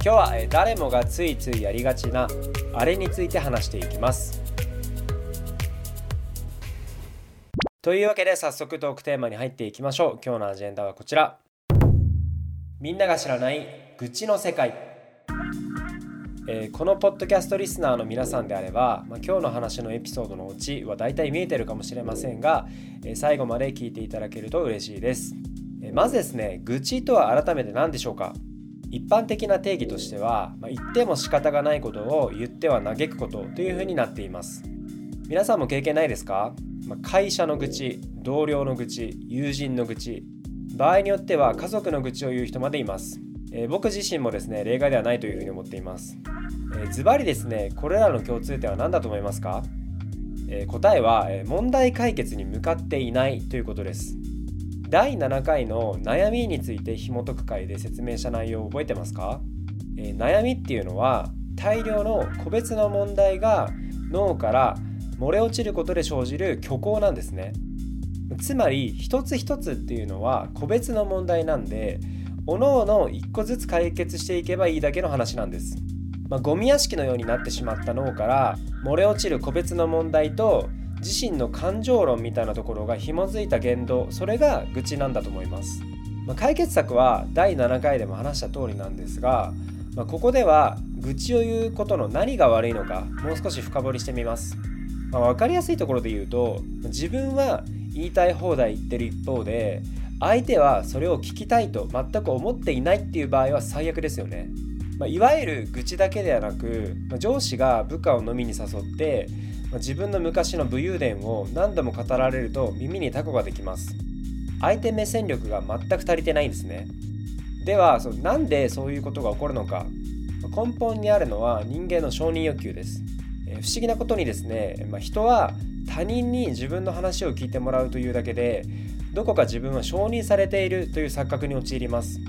今日は誰もがついついやりがちなあれについて話していきます。というわけで早速トークテーマに入っていきましょう。今日のアジェンダはこちら。みんなが知らない愚痴の世界。えー、このポッドキャストリスナーの皆さんであれば、まあ、今日の話のエピソードのオチは大体見えてるかもしれませんが、えー、最後まで聞いていただけると嬉しいです、えー、まずですね愚痴とは改めて何でしょうか？一般的な定義としては、まあ、言っても仕方がないことを言っては嘆くことというふうになっています。皆さんも経験ないですか、まあ、会社の愚痴同僚の愚痴友人の愚痴場合によっては家族の愚痴を言う人までいます。えー、僕自身もですね例外ではないというふうに思っています。ズバリですねこれらの共通点は何だと思いますか、えー、答えは、えー、問題解決に向かっていないということです。第7回の悩みについて紐解く回で説明した内容を覚えてますか、え悩みっていうのは大量の個別の問題が脳から漏れ落ちることで生じる虚構なんですねつまり一つ一つっていうのは個別の問題なんでおのおの一個ずつ解決していけばいいだけの話なんです。まあ、ゴミ屋敷のようになってしまった脳から漏れ落ちる個別の問題と自身の感情論みたいなところが紐づいた言動それが愚痴なんだと思います、まあ、解決策は第7回でも話した通りなんですが、まあ、ここでは愚痴を言うことの何が悪いのかもう少し深掘りしてみます、まあ、分かりやすいところで言うと自分は言いたい放題言ってる一方で相手はそれを聞きたいと全く思っていないっていう場合は最悪ですよね。まあ、いわゆる愚痴だけではなく、まあ、上司が部下を飲みに誘って、自分の昔の武勇伝を何度も語られると耳にタコができます。相手目線力が全く足りてないんですね。ではそなんでそういうことが起こるのか根本にあるのは人間の承認欲求です。不思議なことにですね、まあ、人は他人に自分の話を聞いてもらうというだけでどこか自分は承認されているという錯覚に陥ります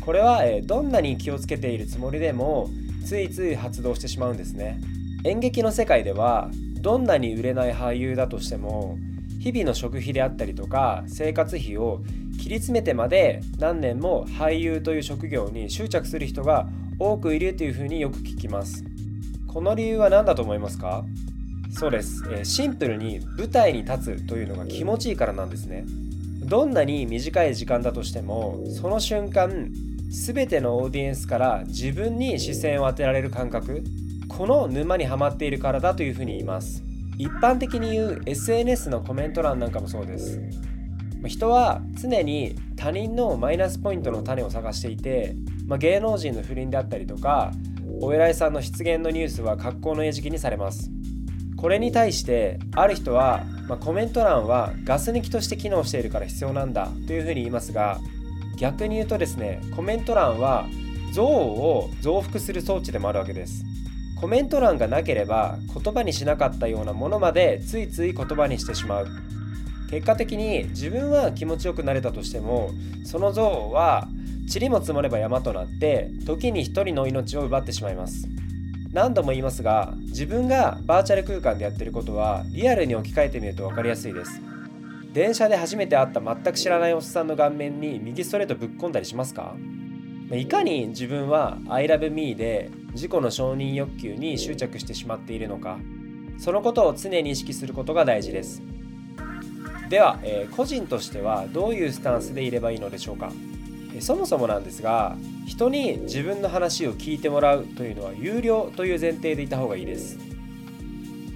これは、どんなに気をつけているつもりでもついつい発動してしまうんですね演劇の世界ではどんなに売れない俳優だとしても日々の食費であったりとか生活費を切り詰めてまで何年も俳優という職業に執着する人が多くいるというふうによく聞きます。この理由は何だと思いますか？そうです、えシンプルに舞台に立つというのが気持ちいいからなんですね。どんなに短い時間だとしてもその瞬間全てのオーディエンスから自分に視線を当てられる感覚この沼にはまっているからだというふうに言います。一般的に言う SNS のコメント欄なんかもそうです。人は常に他人のマイナスポイントの種を探していて、まあ、芸能人の不倫であったりとかお偉いさんの失言のニュースは格好の餌食にされます。これに対してある人は、まあ、コメント欄はガス抜きとして機能しているから必要なんだというふうに言いますが逆に言うとですねコメント欄は憎悪を増幅する装置でもあるわけです。コメント欄がなければ言葉にしなかったようなものまでついつい言葉にしてしまう。結果的に自分は気持ちよくなれたとしてもその憎悪は塵も積もれば山となって時に一人の命を奪ってしまいます。何度も言いますが自分がバーチャル空間でやってることはリアルに置き換えてみると分かりやすいです。電車で初めて会った全く知らないおっさんの顔面に右ストレートぶっ込んだりしますか？いかに自分は I love me で自己の承認欲求に執着してしまっているのかそのことを常に意識することが大事です。では、えー、個人としてはどういうスタンスでいればいいのでしょうか。そもそもなんですが人に自分の話を聞いてもらうというのは有料という前提でいた方がいいです。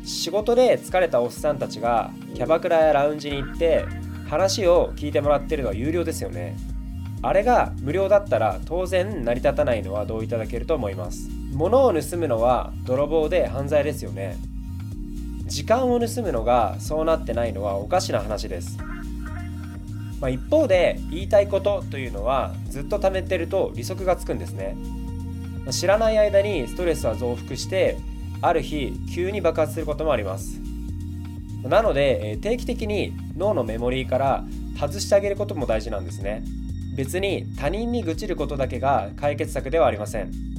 仕事で疲れたおっさんたちがキャバクラやラウンジに行って話を聞いてもらってるのは有料ですよね。あれが無料だったら当然成り立たないのは同意いただけると思います。物を盗むのは泥棒で犯罪ですよね。時間を盗むのがそうなってないのはおかしな話です。まあ、一方で言いたいことというのはずっと貯めてると利息がつくんですね。知らない間にストレスは増幅してある日急に爆発することもあります。なので定期的に脳のメモリーから外してあげることも大事なんですね。別に他人に愚痴ることだけが解決策ではありません。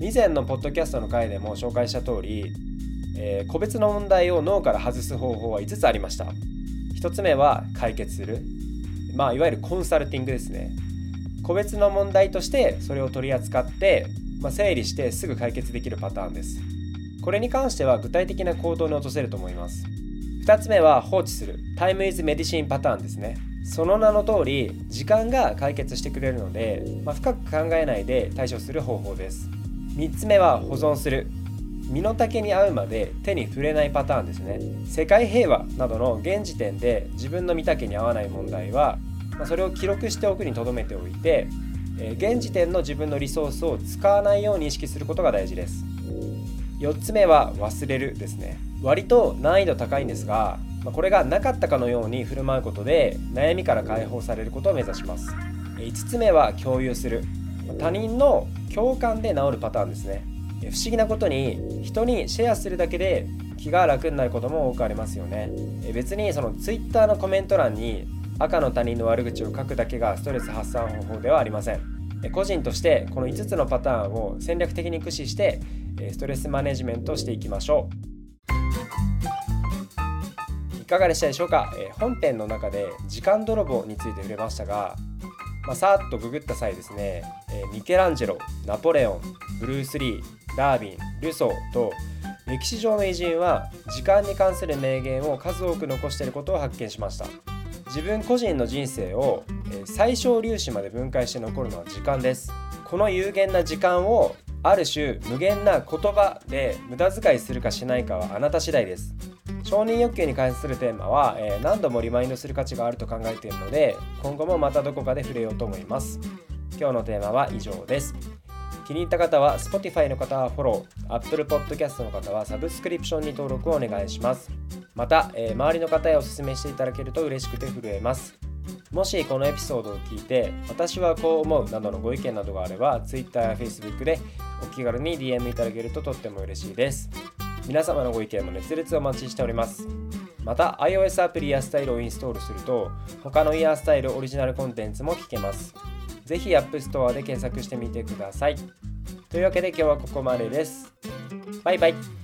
以前のポッドキャストの回でも紹介した通り、えー、個別の問題を脳から外す方法は5つありました。1つ目は解決する。まあいわゆるコンサルティングですね。個別の問題としてそれを取り扱って、まあ、整理してすぐ解決できるパターンです。これに関しては具体的な行動に落とせると思います。2つ目は放置する。タイムイズメディシンパターンですね。その名の通り時間が解決してくれるので、まあ、深く考えないで対処する方法です。3つ目は保存する。身の丈に合うまで手に触れないパターンですね。世界平和などの現時点で自分の身丈に合わない問題は、ま、それを記録しておくにとどめておいて、え、現時点の自分のリソースを使わないように意識することが大事です。4つ目は忘れるですね。割と難易度高いんですがまこれがなかったかのように振る舞うことで悩みから解放されることを目指します。5つ目は共有する。他人の共感で治るパターンですね。不思議なことに人にシェアするだけで気が楽になることも多くありますよね。別にその Twitter のコメント欄に赤の他人の悪口を書くだけがストレス発散方法ではありません。個人としてこの5つのパターンを戦略的に駆使してストレスマネジメントしていきましょう。いかがでしたでしょうか、本編の中で時間泥棒について触れましたが、まあ、さーっとググった際ですね、えミケランジェロナポレオンブルース・リーダービンルソーと歴史上の偉人は時間に関する名言を数多く残していることを発見しました。自分個人の人生をえ最小粒子まで分解して残るのは時間です。この有限な時間をある種無限な言葉で無駄遣いするかしないかはあなた次第です。承認欲求に関するテーマは、え、何度もリマインドする価値があると考えているので今後もまたどこかで触れようと思います。今日のテーマは以上です。気に入った方は Spotify の方はフォロー Apple Podcast の方はサブスクリプションに登録をお願いします。また、えー、周りの方へお勧めしていただけると嬉しくて震えます。もしこのエピソードを聞いて私はこう思うなどのご意見などがあれば Twitter や Facebook でお気軽に DM いただけるととっても嬉しいです。皆様のご意見も熱烈お待ちしております。また iOS アプリやスタイルをインストールすると他のイヤースタイルオリジナルコンテンツも聞けます。ぜひ App Store で検索してみてください。というわけで今日はここまでです。バイバイ。